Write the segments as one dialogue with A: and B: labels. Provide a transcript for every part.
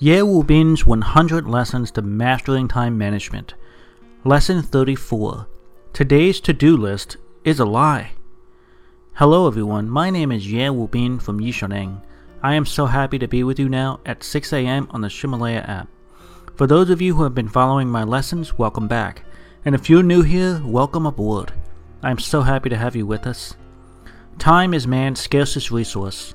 A: Ye Wu Bin's 100 Lessons to Mastering Time Management. Lesson 34. Today's to do list is a lie. Hello, everyone. My name is Ye Wu Bin from Yishaneng. I am so happy to be with you now at 6 a.m. on the Ximalaya app. For those of you who have been following my lessons, welcome back. And if you're new here, welcome aboard. I am so happy to have you with us. Time is man's scarcest resource.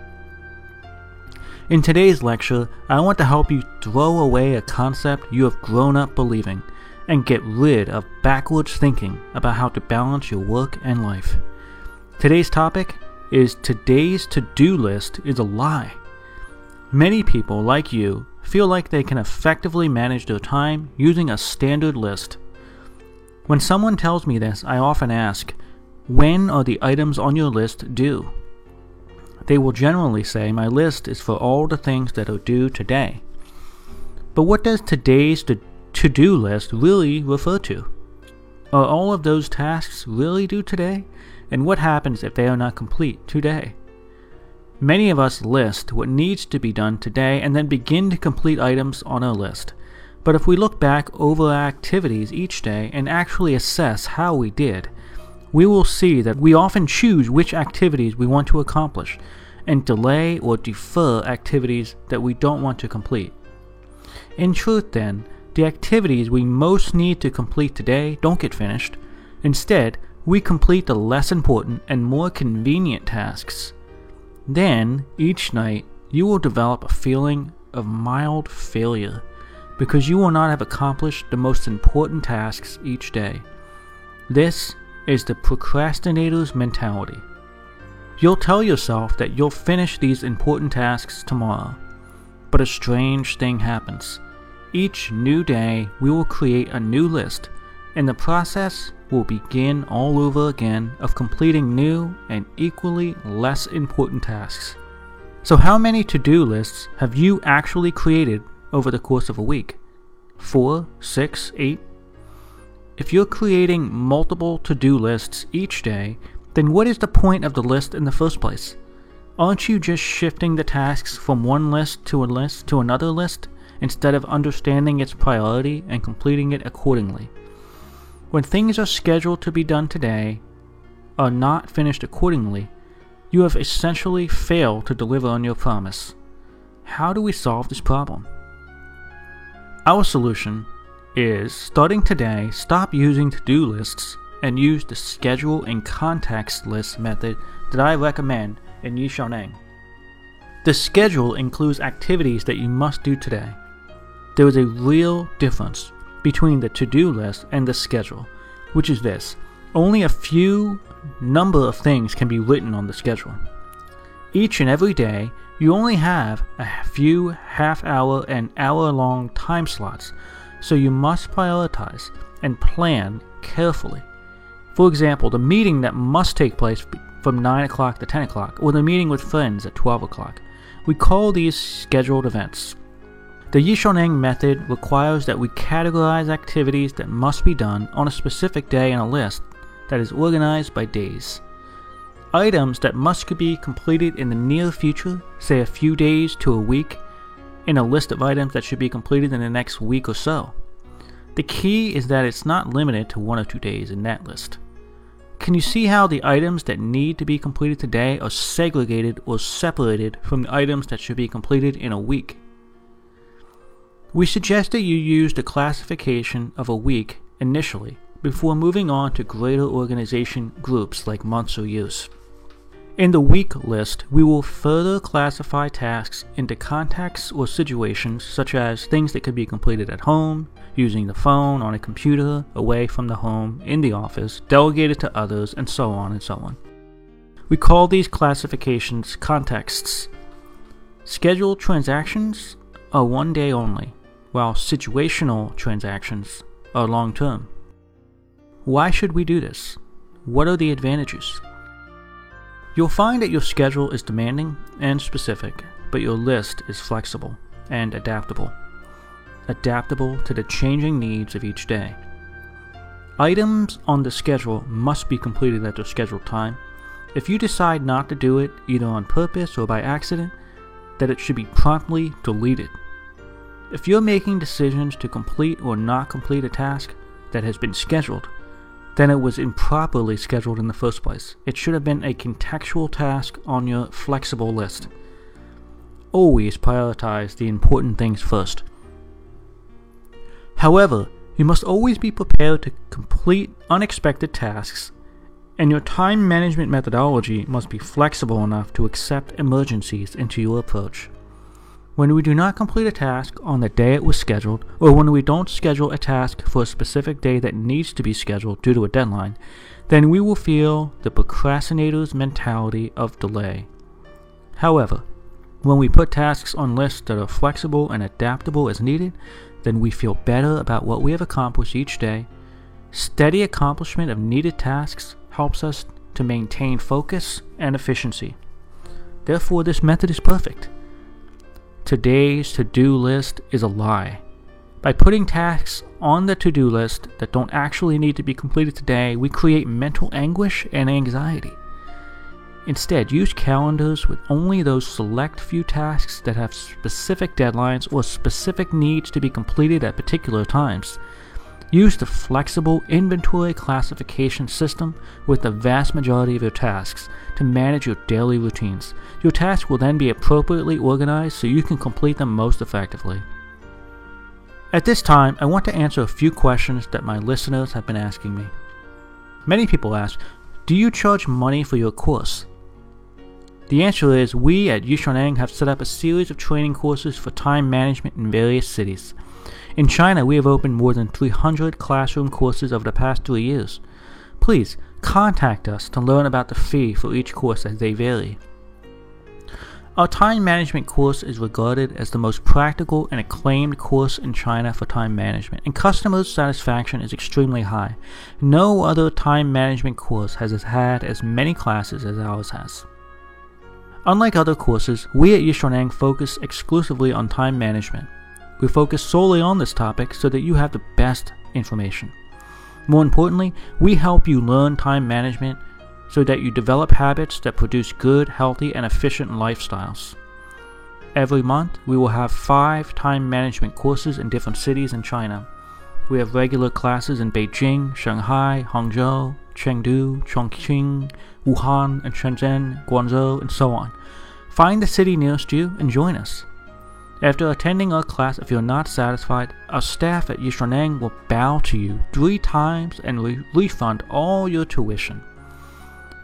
A: In today's lecture, I want to help you throw away a concept you have grown up believing and get rid of backwards thinking about how to balance your work and life. Today's topic is today's to do list is a lie. Many people, like you, feel like they can effectively manage their time using a standard list. When someone tells me this, I often ask, When are the items on your list due? They will generally say, My list is for all the things that are due today. But what does today's to do list really refer to? Are all of those tasks really due today? And what happens if they are not complete today? Many of us list what needs to be done today and then begin to complete items on our list. But if we look back over our activities each day and actually assess how we did, we will see that we often choose which activities we want to accomplish and delay or defer activities that we don't want to complete. In truth, then, the activities we most need to complete today don't get finished. Instead, we complete the less important and more convenient tasks. Then, each night, you will develop a feeling of mild failure because you will not have accomplished the most important tasks each day. This is the procrastinator's mentality. You'll tell yourself that you'll finish these important tasks tomorrow. But a strange thing happens. Each new day, we will create a new list, and the process will begin all over again of completing new and equally less important tasks. So, how many to do lists have you actually created over the course of a week? Four, six, eight? If you're creating multiple to do lists each day, then what is the point of the list in the first place? Aren't you just shifting the tasks from one list to a list to another list instead of understanding its priority and completing it accordingly? When things are scheduled to be done today are not finished accordingly, you have essentially failed to deliver on your promise. How do we solve this problem? Our solution is starting today, stop using to do lists and use the schedule and context list method that I recommend in Yishaneng. The schedule includes activities that you must do today. There is a real difference between the to do list and the schedule, which is this only a few number of things can be written on the schedule. Each and every day, you only have a few half hour and hour long time slots, so you must prioritize and plan carefully. For example, the meeting that must take place from 9 o'clock to 10 o'clock, or the meeting with friends at 12 o'clock. We call these scheduled events. The Yishaneng method requires that we categorize activities that must be done on a specific day in a list that is organized by days. Items that must be completed in the near future, say a few days to a week, in a list of items that should be completed in the next week or so. The key is that it's not limited to one or two days in that list. Can you see how the items that need to be completed today are segregated or separated from the items that should be completed in a week? We suggest that you use the classification of a week initially before moving on to greater organization groups like months or years. In the week list, we will further classify tasks into contexts or situations such as things that could be completed at home, using the phone, on a computer, away from the home, in the office, delegated to others, and so on and so on. We call these classifications contexts. Scheduled transactions are one day only. while situational transactions are long term. Why should we do this? What are the advantages? You'll find that your schedule is demanding and specific, but your list is flexible and adaptable. Adaptable to the changing needs of each day. Items on the schedule must be completed at their scheduled time. If you decide not to do it, either on purpose or by accident, that it should be promptly deleted. If you're making decisions to complete or not complete a task that has been scheduled, then it was improperly scheduled in the first place. It should have been a contextual task on your flexible list. Always prioritize the important things first. However, you must always be prepared to complete unexpected tasks, and your time management methodology must be flexible enough to accept emergencies into your approach. When we do not complete a task on the day it was scheduled, or when we don't schedule a task for a specific day that needs to be scheduled due to a deadline, then we will feel the procrastinator's mentality of delay. However, when we put tasks on lists that are flexible and adaptable as needed, then we feel better about what we have accomplished each day. Steady accomplishment of needed tasks helps us to maintain focus and efficiency. Therefore, this method is perfect. Today's to do list is a lie. By putting tasks on the to do list that don't actually need to be completed today, we create mental anguish and anxiety. Instead, use calendars with only those select few tasks that have specific deadlines or specific needs to be completed at particular times. Use the flexible inventory classification system with the vast majority of your tasks to manage your daily routines. Your tasks will then be appropriately organized so you can complete them most effectively. At this time, I want to answer a few questions that my listeners have been asking me. Many people ask, Do you charge money for your course? The answer is we at Yishaneng have set up a series of training courses for time management in various cities. In China, we have opened more than 300 classroom courses over the past three years. Please contact us to learn about the fee for each course as they vary. Our time management course is regarded as the most practical and acclaimed course in China for time management, and customer satisfaction is extremely high. No other time management course has had as many classes as ours has. Unlike other courses, we at Yishaneng focus exclusively on time management. We focus solely on this topic so that you have the best information. More importantly, we help you learn time management so that you develop habits that produce good, healthy, and efficient lifestyles. Every month, we will have five time management courses in different cities in China. We have regular classes in Beijing, Shanghai, Hangzhou, Chengdu, Chongqing, Wuhan, and Shenzhen, Guangzhou, and so on. Find the city nearest you and join us. After attending our class, if you're not satisfied, our staff at Yishaneng will bow to you three times and re- refund all your tuition.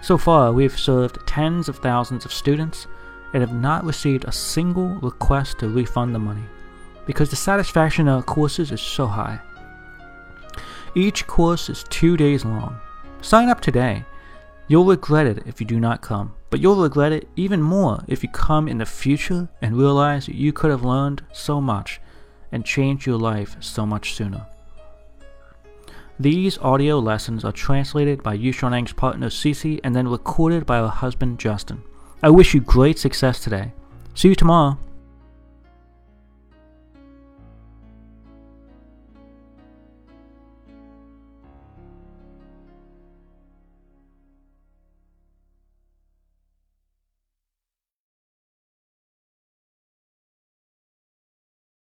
A: So far, we have served tens of thousands of students and have not received a single request to refund the money because the satisfaction of our courses is so high. Each course is two days long. Sign up today. You'll regret it if you do not come. But you'll regret it even more if you come in the future and realize you could have learned so much and changed your life so much sooner. These audio lessons are translated by Yishaneng's partner Cece and then recorded by her husband Justin. I wish you great success today. See you tomorrow.